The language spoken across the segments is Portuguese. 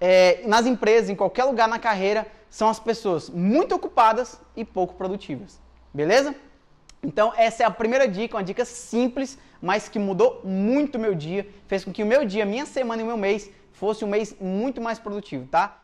é, nas empresas, em qualquer lugar na carreira, são as pessoas muito ocupadas e pouco produtivas. Beleza? Então, essa é a primeira dica, uma dica simples, mas que mudou muito o meu dia, fez com que o meu dia, minha semana e meu mês fosse um mês muito mais produtivo, tá?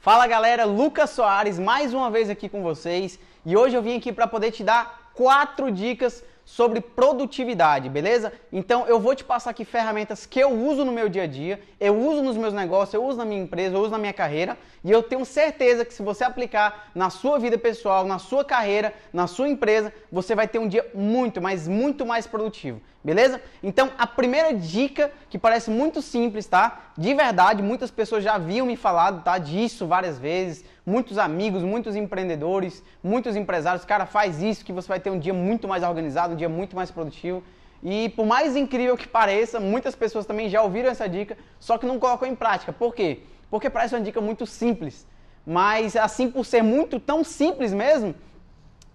Fala galera, Lucas Soares mais uma vez aqui com vocês e hoje eu vim aqui para poder te dar quatro dicas sobre produtividade, beleza? Então eu vou te passar aqui ferramentas que eu uso no meu dia a dia, eu uso nos meus negócios, eu uso na minha empresa, eu uso na minha carreira e eu tenho certeza que se você aplicar na sua vida pessoal, na sua carreira, na sua empresa, você vai ter um dia muito, mas muito mais produtivo, beleza? Então a primeira dica que parece muito simples, tá? De verdade, muitas pessoas já haviam me falado, tá? Disso várias vezes, muitos amigos, muitos empreendedores, muitos empresários, cara, faz isso que você vai ter um dia muito mais organizado, um dia muito mais produtivo. E por mais incrível que pareça, muitas pessoas também já ouviram essa dica, só que não colocam em prática. Por quê? Porque parece uma dica muito simples. Mas assim por ser muito tão simples mesmo,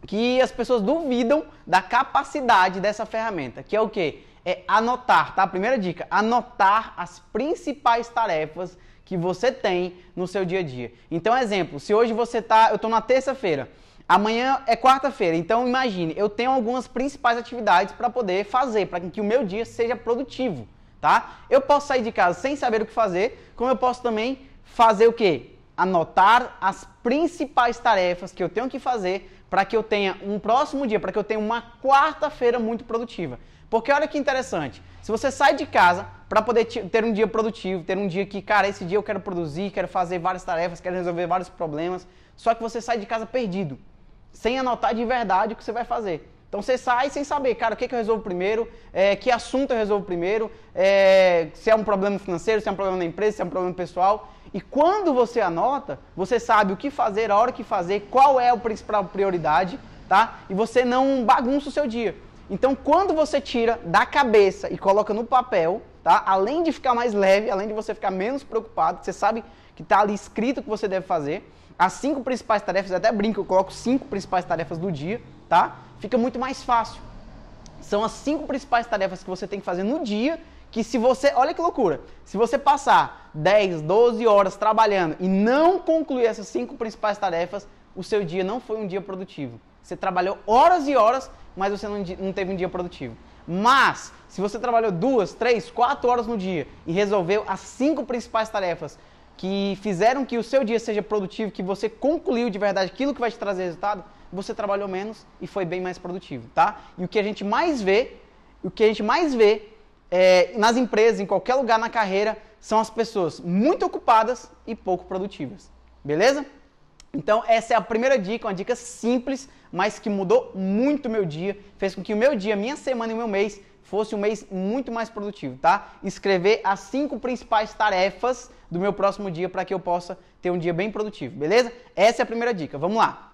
que as pessoas duvidam da capacidade dessa ferramenta, que é o quê? É anotar, tá? Primeira dica, anotar as principais tarefas que você tem no seu dia a dia. Então, exemplo, se hoje você tá, eu estou na terça-feira, amanhã é quarta-feira, então imagine, eu tenho algumas principais atividades para poder fazer, para que o meu dia seja produtivo, tá? Eu posso sair de casa sem saber o que fazer, como eu posso também fazer o quê? Anotar as principais tarefas que eu tenho que fazer para que eu tenha um próximo dia, para que eu tenha uma quarta-feira muito produtiva. Porque olha que interessante, se você sai de casa para poder ter um dia produtivo, ter um dia que, cara, esse dia eu quero produzir, quero fazer várias tarefas, quero resolver vários problemas, só que você sai de casa perdido, sem anotar de verdade o que você vai fazer. Então você sai sem saber, cara, o que, que eu resolvo primeiro, é, que assunto eu resolvo primeiro, é, se é um problema financeiro, se é um problema na empresa, se é um problema pessoal. E quando você anota, você sabe o que fazer, a hora que fazer, qual é a principal prioridade, tá? E você não bagunça o seu dia. Então, quando você tira da cabeça e coloca no papel, tá? Além de ficar mais leve, além de você ficar menos preocupado, você sabe que está ali escrito o que você deve fazer. As cinco principais tarefas, até brinco, eu coloco cinco principais tarefas do dia, tá? Fica muito mais fácil. São as cinco principais tarefas que você tem que fazer no dia, que se você, olha que loucura, se você passar 10, 12 horas trabalhando e não concluir essas cinco principais tarefas, o seu dia não foi um dia produtivo. Você trabalhou horas e horas, mas você não, não teve um dia produtivo. Mas, se você trabalhou duas, três, quatro horas no dia e resolveu as cinco principais tarefas que fizeram que o seu dia seja produtivo, que você concluiu de verdade aquilo que vai te trazer resultado, você trabalhou menos e foi bem mais produtivo, tá? E o que a gente mais vê, o que a gente mais vê é, nas empresas, em qualquer lugar na carreira, são as pessoas muito ocupadas e pouco produtivas. Beleza? Então, essa é a primeira dica, uma dica simples, mas que mudou muito o meu dia, fez com que o meu dia, minha semana e o meu mês fosse um mês muito mais produtivo, tá? Escrever as cinco principais tarefas do meu próximo dia para que eu possa ter um dia bem produtivo, beleza? Essa é a primeira dica. Vamos lá.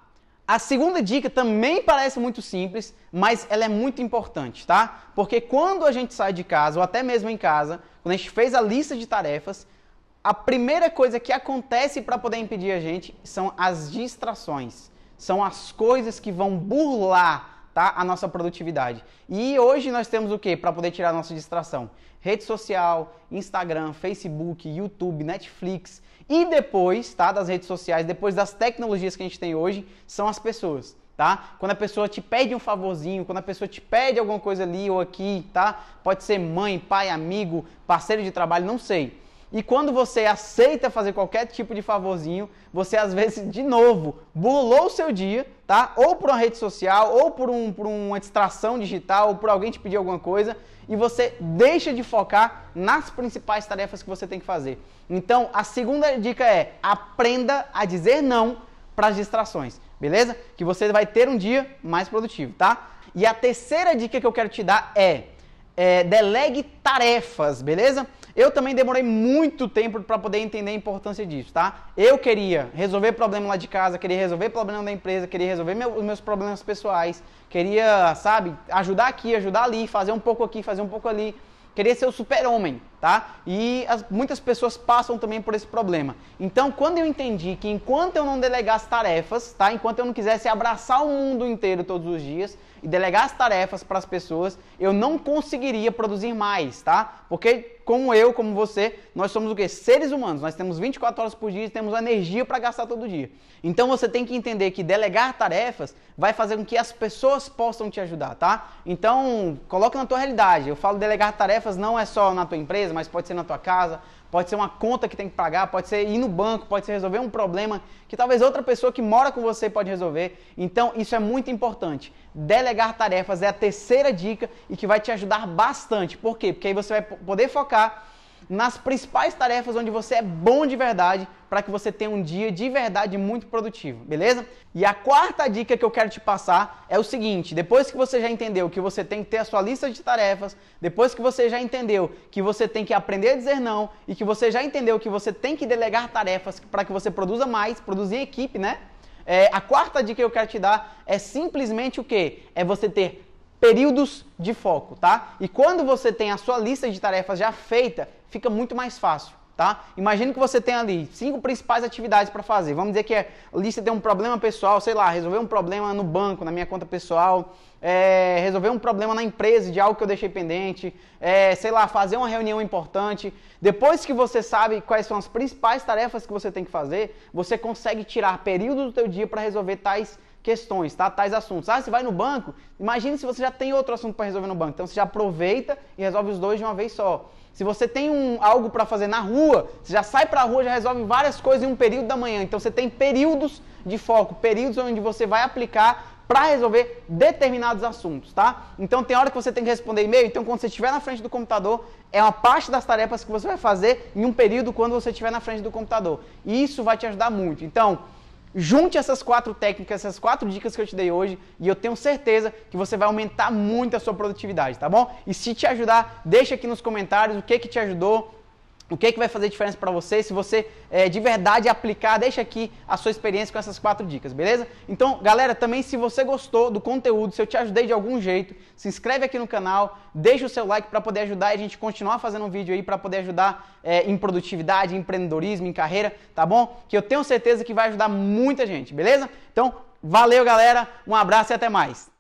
A segunda dica também parece muito simples, mas ela é muito importante, tá? Porque quando a gente sai de casa, ou até mesmo em casa, quando a gente fez a lista de tarefas, a primeira coisa que acontece para poder impedir a gente são as distrações. São as coisas que vão burlar tá, a nossa produtividade. E hoje nós temos o que para poder tirar a nossa distração? Rede social, Instagram, Facebook, YouTube, Netflix. E depois tá, das redes sociais, depois das tecnologias que a gente tem hoje, são as pessoas. Tá? Quando a pessoa te pede um favorzinho, quando a pessoa te pede alguma coisa ali ou aqui, tá? Pode ser mãe, pai, amigo, parceiro de trabalho, não sei. E quando você aceita fazer qualquer tipo de favorzinho, você às vezes, de novo, burlou o seu dia, tá? Ou por uma rede social, ou por, um, por uma distração digital, ou por alguém te pedir alguma coisa, e você deixa de focar nas principais tarefas que você tem que fazer. Então, a segunda dica é: aprenda a dizer não para as distrações, beleza? Que você vai ter um dia mais produtivo, tá? E a terceira dica que eu quero te dar é, é delegue tarefas, beleza? Eu também demorei muito tempo para poder entender a importância disso, tá? Eu queria resolver problema lá de casa, queria resolver problema da empresa, queria resolver meu, os meus problemas pessoais, queria, sabe, ajudar aqui, ajudar ali, fazer um pouco aqui, fazer um pouco ali. Queria ser o super-homem, tá? E as, muitas pessoas passam também por esse problema. Então, quando eu entendi que enquanto eu não delegasse tarefas, tá? Enquanto eu não quisesse abraçar o mundo inteiro todos os dias e delegar as tarefas para as pessoas, eu não conseguiria produzir mais, tá? Porque como eu, como você, nós somos o quê? Seres humanos. Nós temos 24 horas por dia e temos energia para gastar todo dia. Então você tem que entender que delegar tarefas vai fazer com que as pessoas possam te ajudar, tá? Então, coloque na tua realidade. Eu falo delegar tarefas não é só na tua empresa, mas pode ser na tua casa, pode ser uma conta que tem que pagar, pode ser ir no banco, pode ser resolver um problema que talvez outra pessoa que mora com você pode resolver. Então, isso é muito importante. Delegar tarefas é a terceira dica e que vai te ajudar bastante. Por quê? Porque aí você vai poder focar nas principais tarefas onde você é bom de verdade para que você tenha um dia de verdade muito produtivo, beleza? E a quarta dica que eu quero te passar é o seguinte: depois que você já entendeu que você tem que ter a sua lista de tarefas, depois que você já entendeu que você tem que aprender a dizer não e que você já entendeu que você tem que delegar tarefas para que você produza mais, produzir equipe, né? É, a quarta dica que eu quero te dar é simplesmente o que? É você ter períodos de foco, tá? E quando você tem a sua lista de tarefas já feita, fica muito mais fácil. Tá? Imagine que você tem ali cinco principais atividades para fazer. Vamos dizer que a lista tem um problema pessoal, sei lá, resolver um problema no banco, na minha conta pessoal, é, resolver um problema na empresa de algo que eu deixei pendente, é, sei lá, fazer uma reunião importante. Depois que você sabe quais são as principais tarefas que você tem que fazer, você consegue tirar períodos do teu dia para resolver tais questões, tá? tais assuntos. Ah, você vai no banco, imagine se você já tem outro assunto para resolver no banco. Então você já aproveita e resolve os dois de uma vez só. Se você tem um, algo para fazer na rua, você já sai para a rua, já resolve várias coisas em um período da manhã. Então você tem períodos de foco, períodos onde você vai aplicar para resolver determinados assuntos, tá? Então tem hora que você tem que responder e-mail, então quando você estiver na frente do computador, é uma parte das tarefas que você vai fazer em um período quando você estiver na frente do computador. E isso vai te ajudar muito. Então, Junte essas quatro técnicas, essas quatro dicas que eu te dei hoje e eu tenho certeza que você vai aumentar muito a sua produtividade, tá bom? E se te ajudar, deixa aqui nos comentários o que que te ajudou, o que, é que vai fazer diferença para você, se você é, de verdade aplicar, deixa aqui a sua experiência com essas quatro dicas, beleza? Então, galera, também se você gostou do conteúdo, se eu te ajudei de algum jeito, se inscreve aqui no canal, deixa o seu like para poder ajudar a gente continuar fazendo um vídeo aí para poder ajudar é, em produtividade, em empreendedorismo, em carreira, tá bom? Que eu tenho certeza que vai ajudar muita gente, beleza? Então, valeu, galera, um abraço e até mais.